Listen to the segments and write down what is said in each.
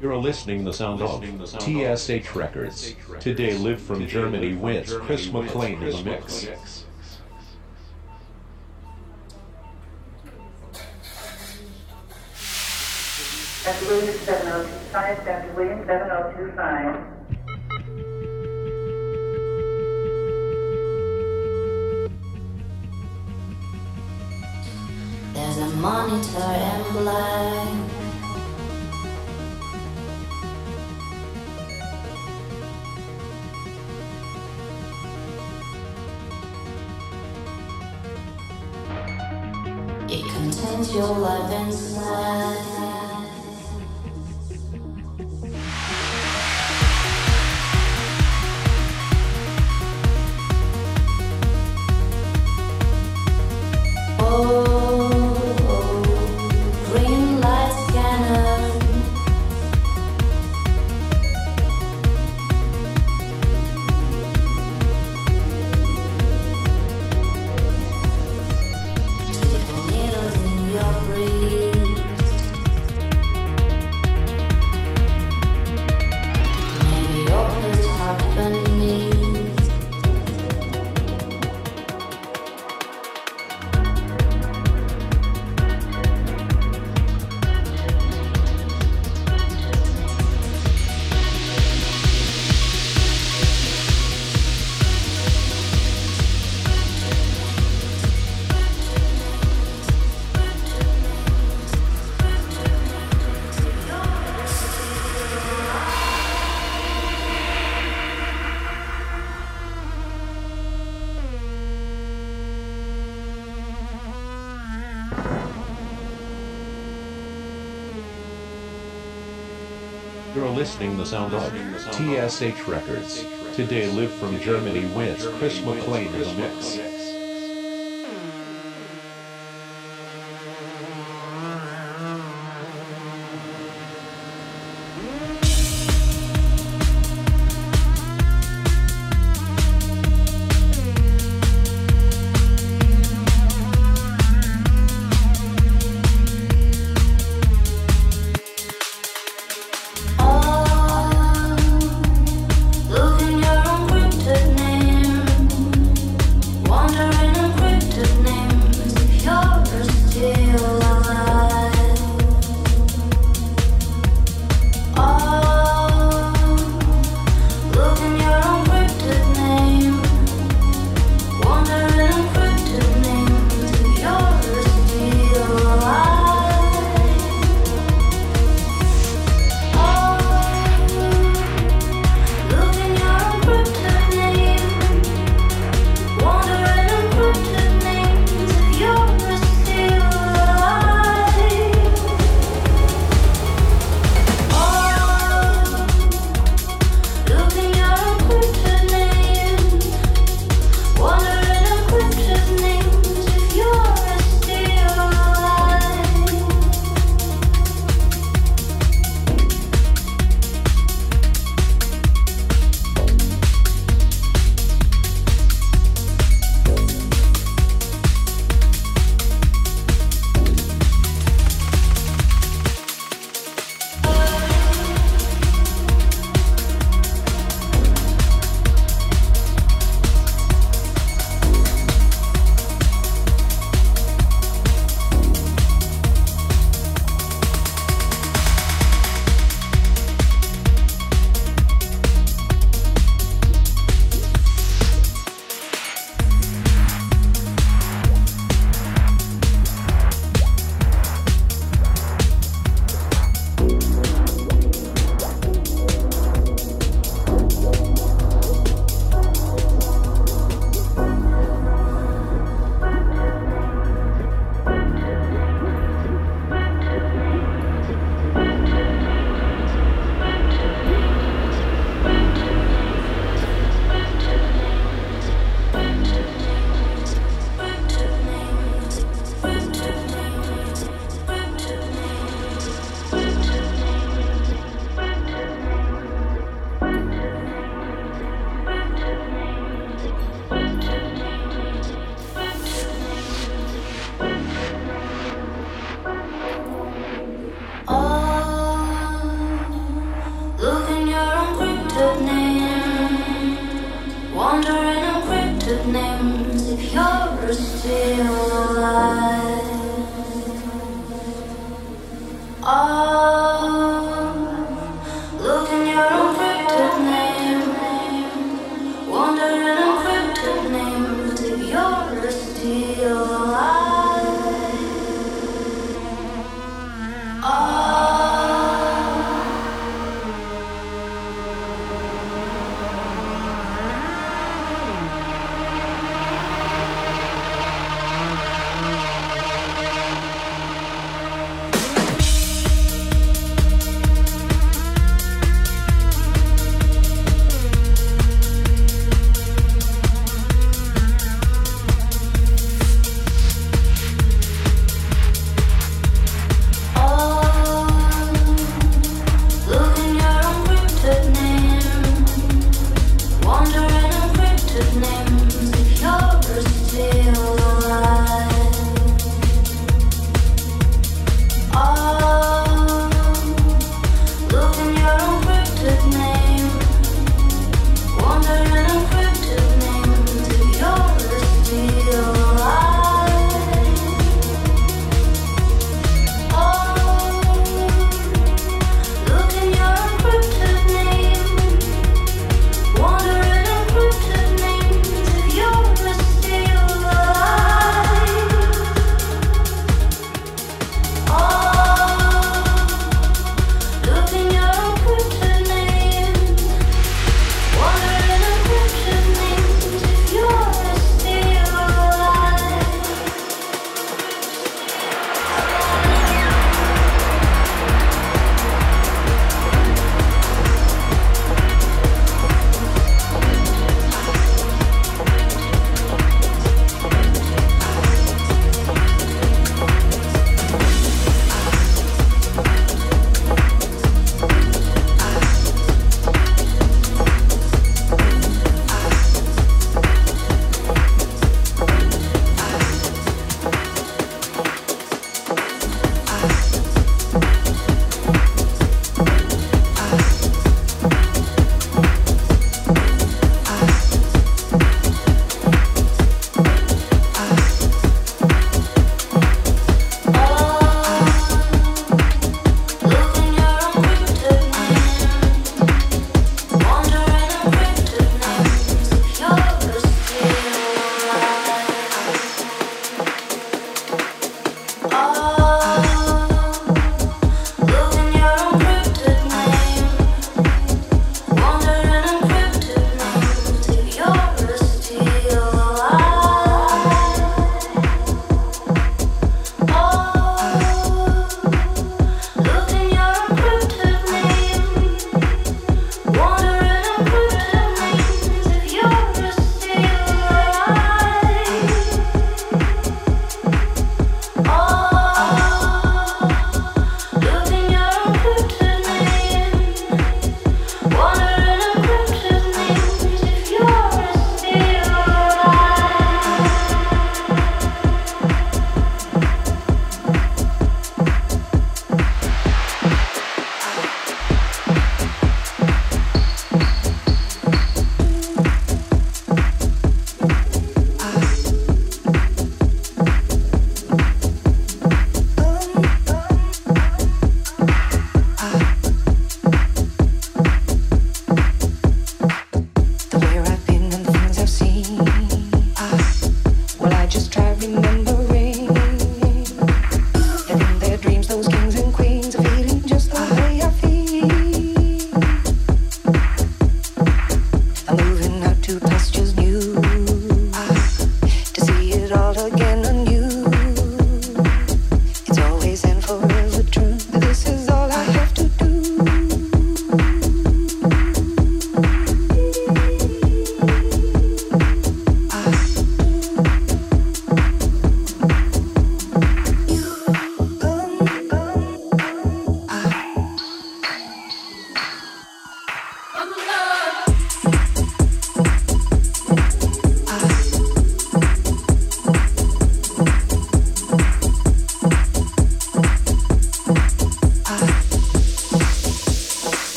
You're listening the sound of TSH Records. Today live from Germany with Chris McClane in the mix. Dr. Williams 7025, Dr. Williams 7025. There's a monitor and blind. Your life sound of TSH Records. Today live from Germany with Chris McClane in the mix.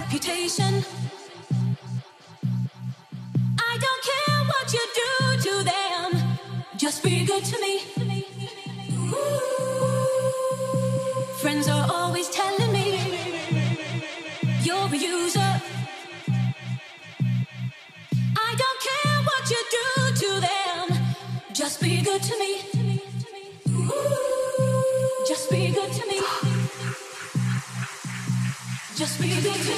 reputation. I don't care what you do to them, just be good to me. Ooh. Friends are always telling me you're a user. I don't care what you do to them, just be good to me. Ooh. Just be good to me. Just be good to me.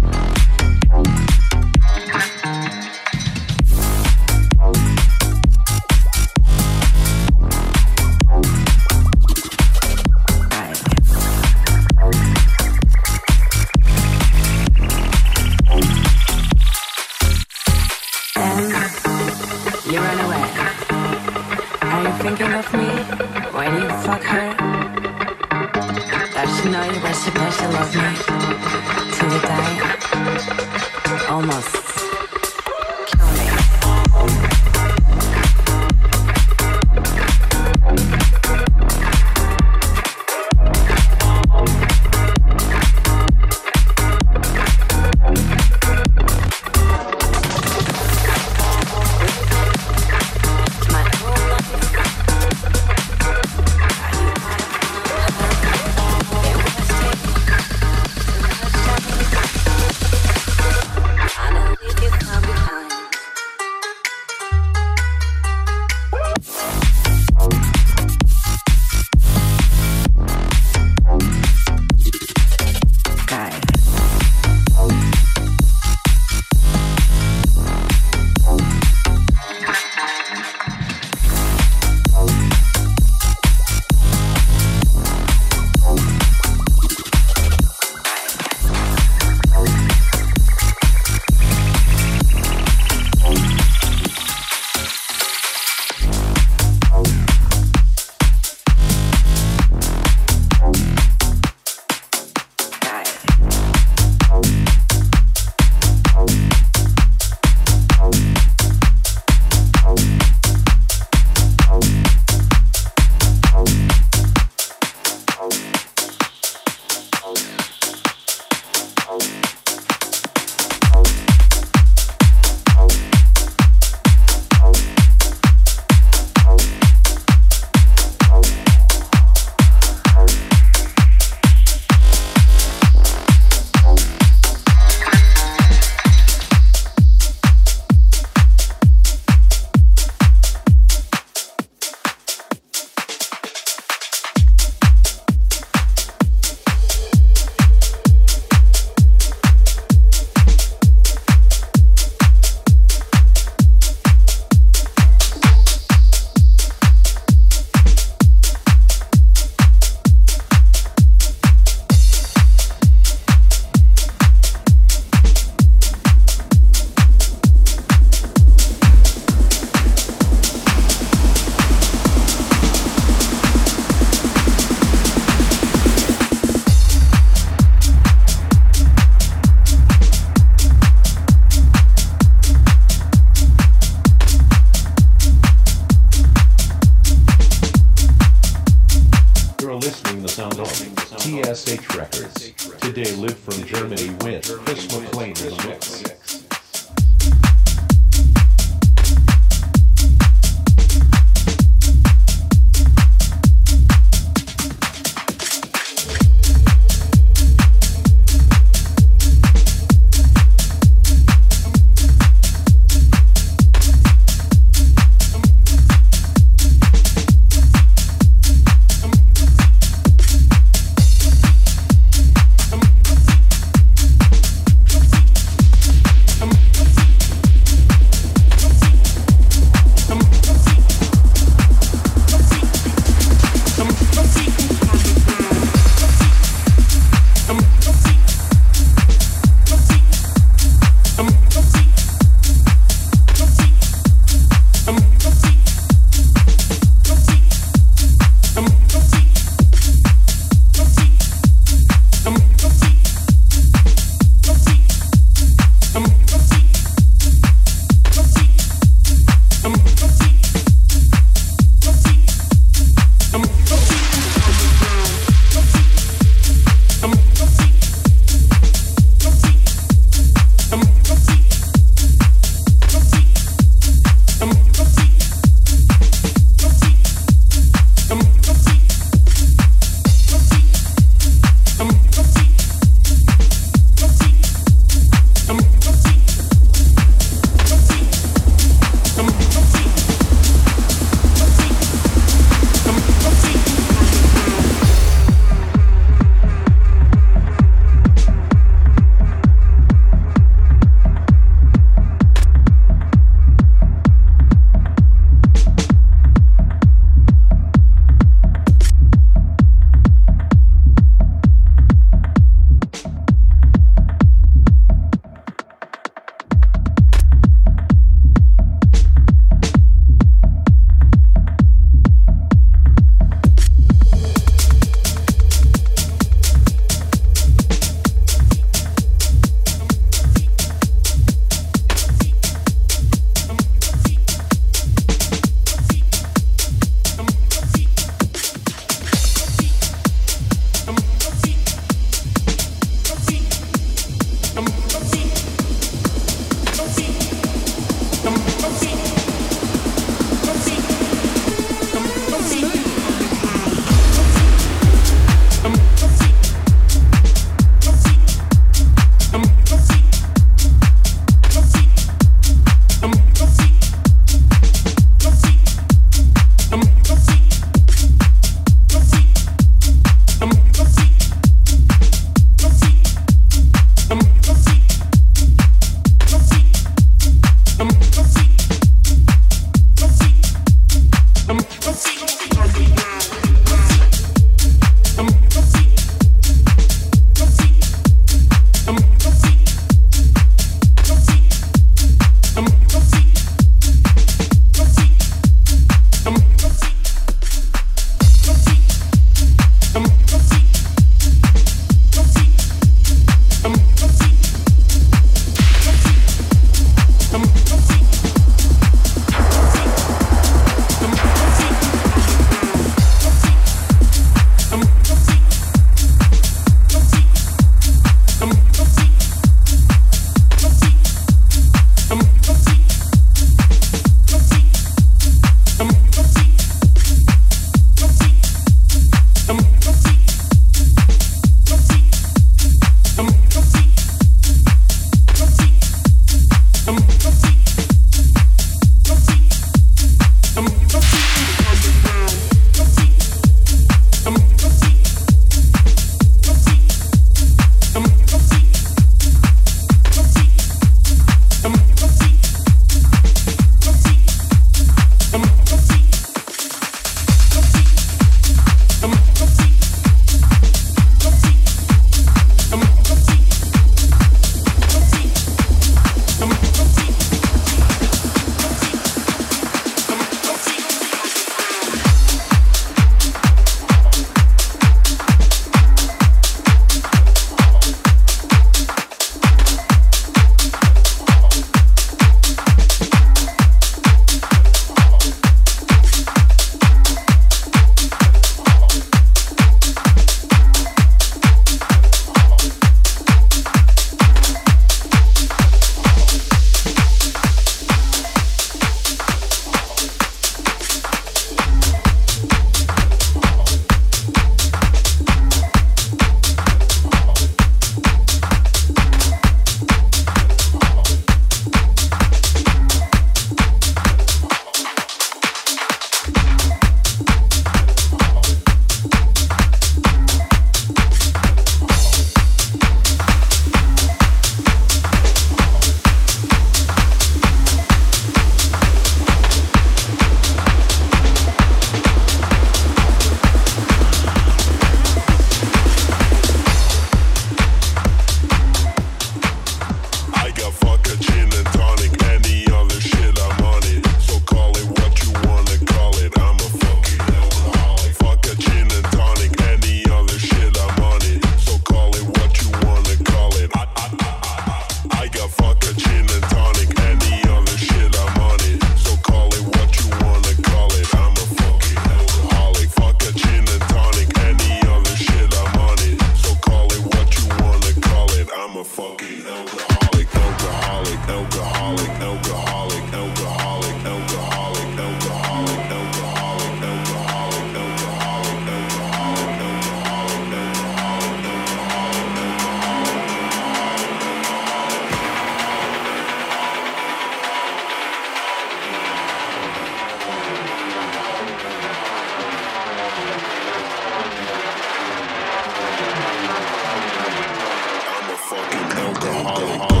alcoholic.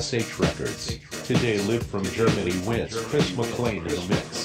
TSH Records. Today live from Germany with Chris McClane in the mix.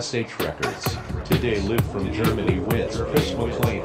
TSH Records. Today live from Germany with Chris McClane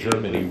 Germany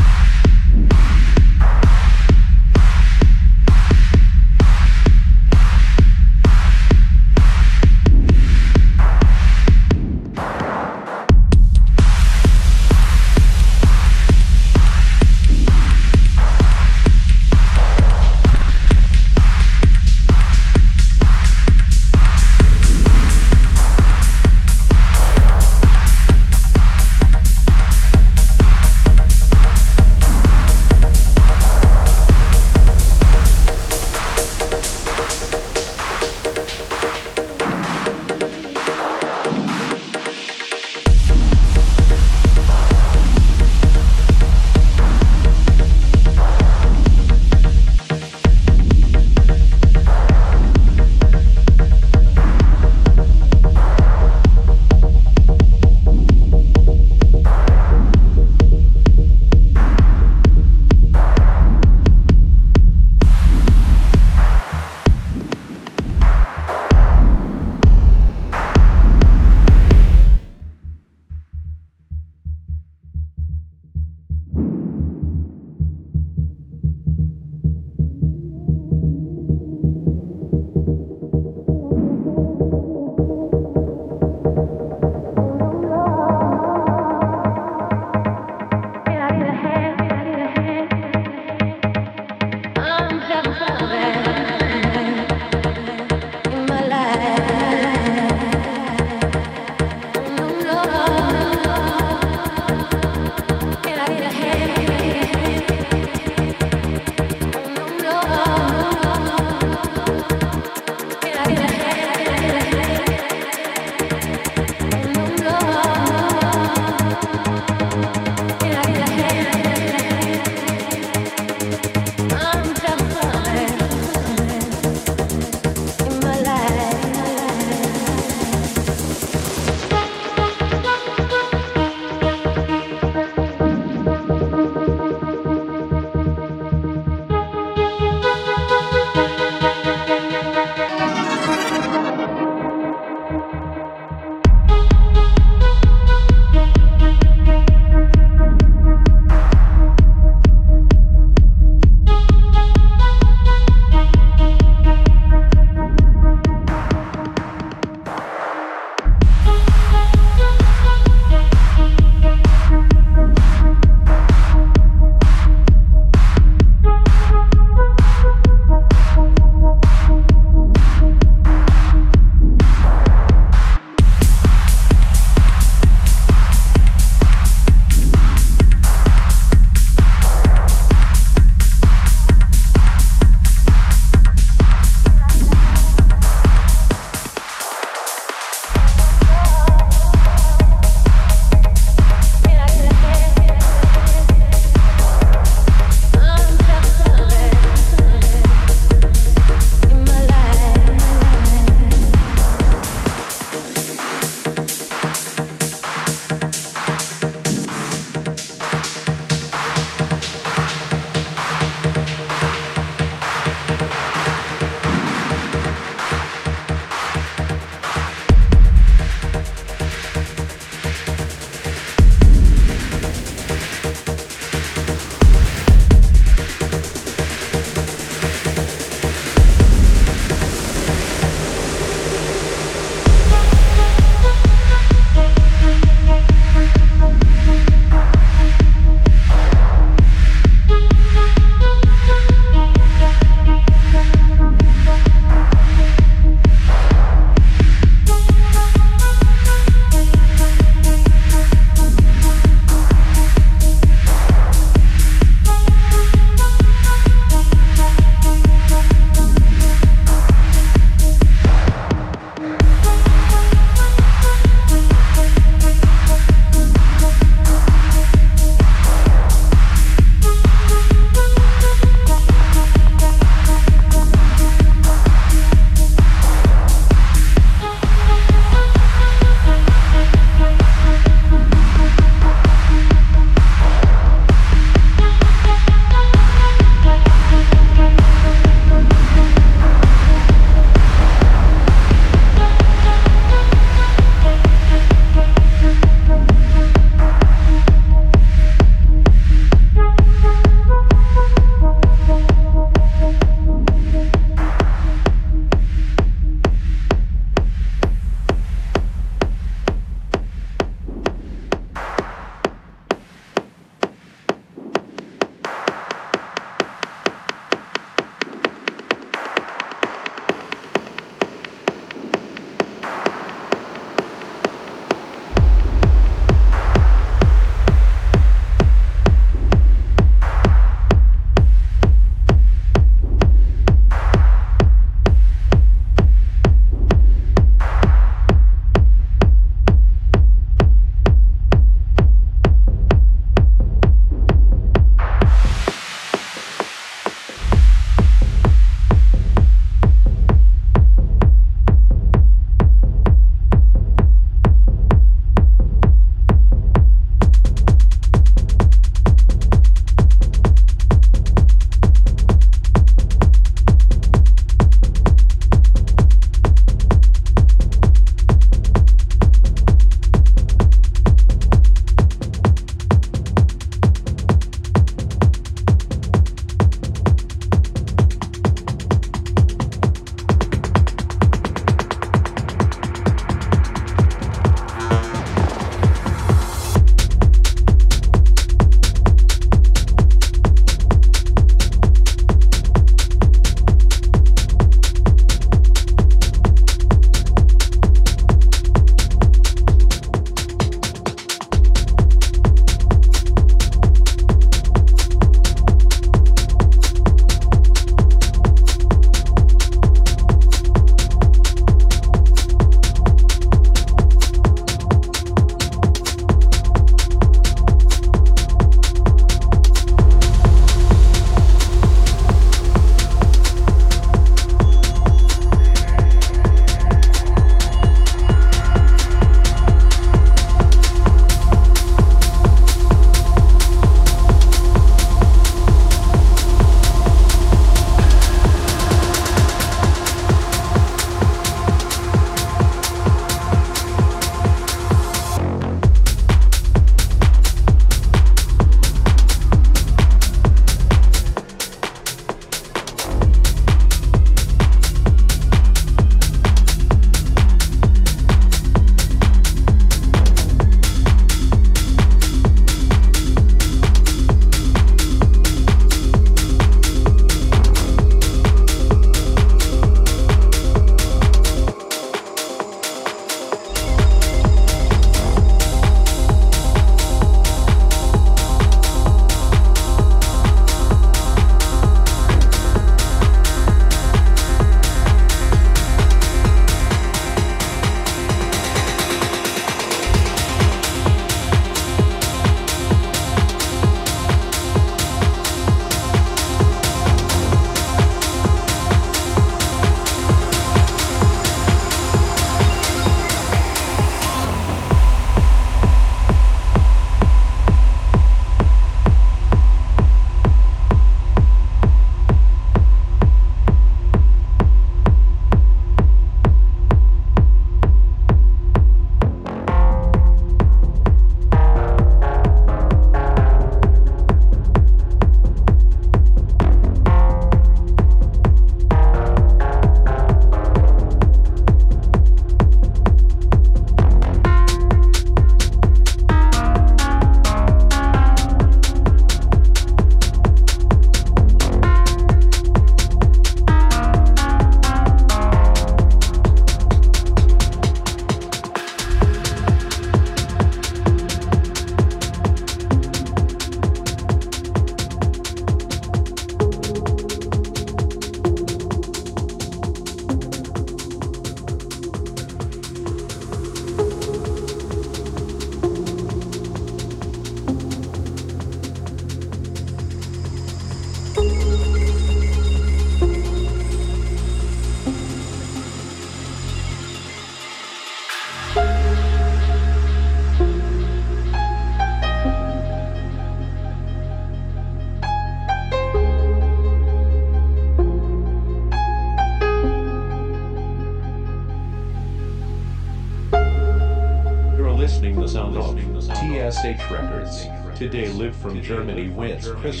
Germany wins Chris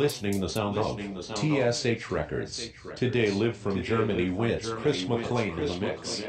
listening to the sound of TSH Records. Today Live from Germany with Chris McClane in the mix.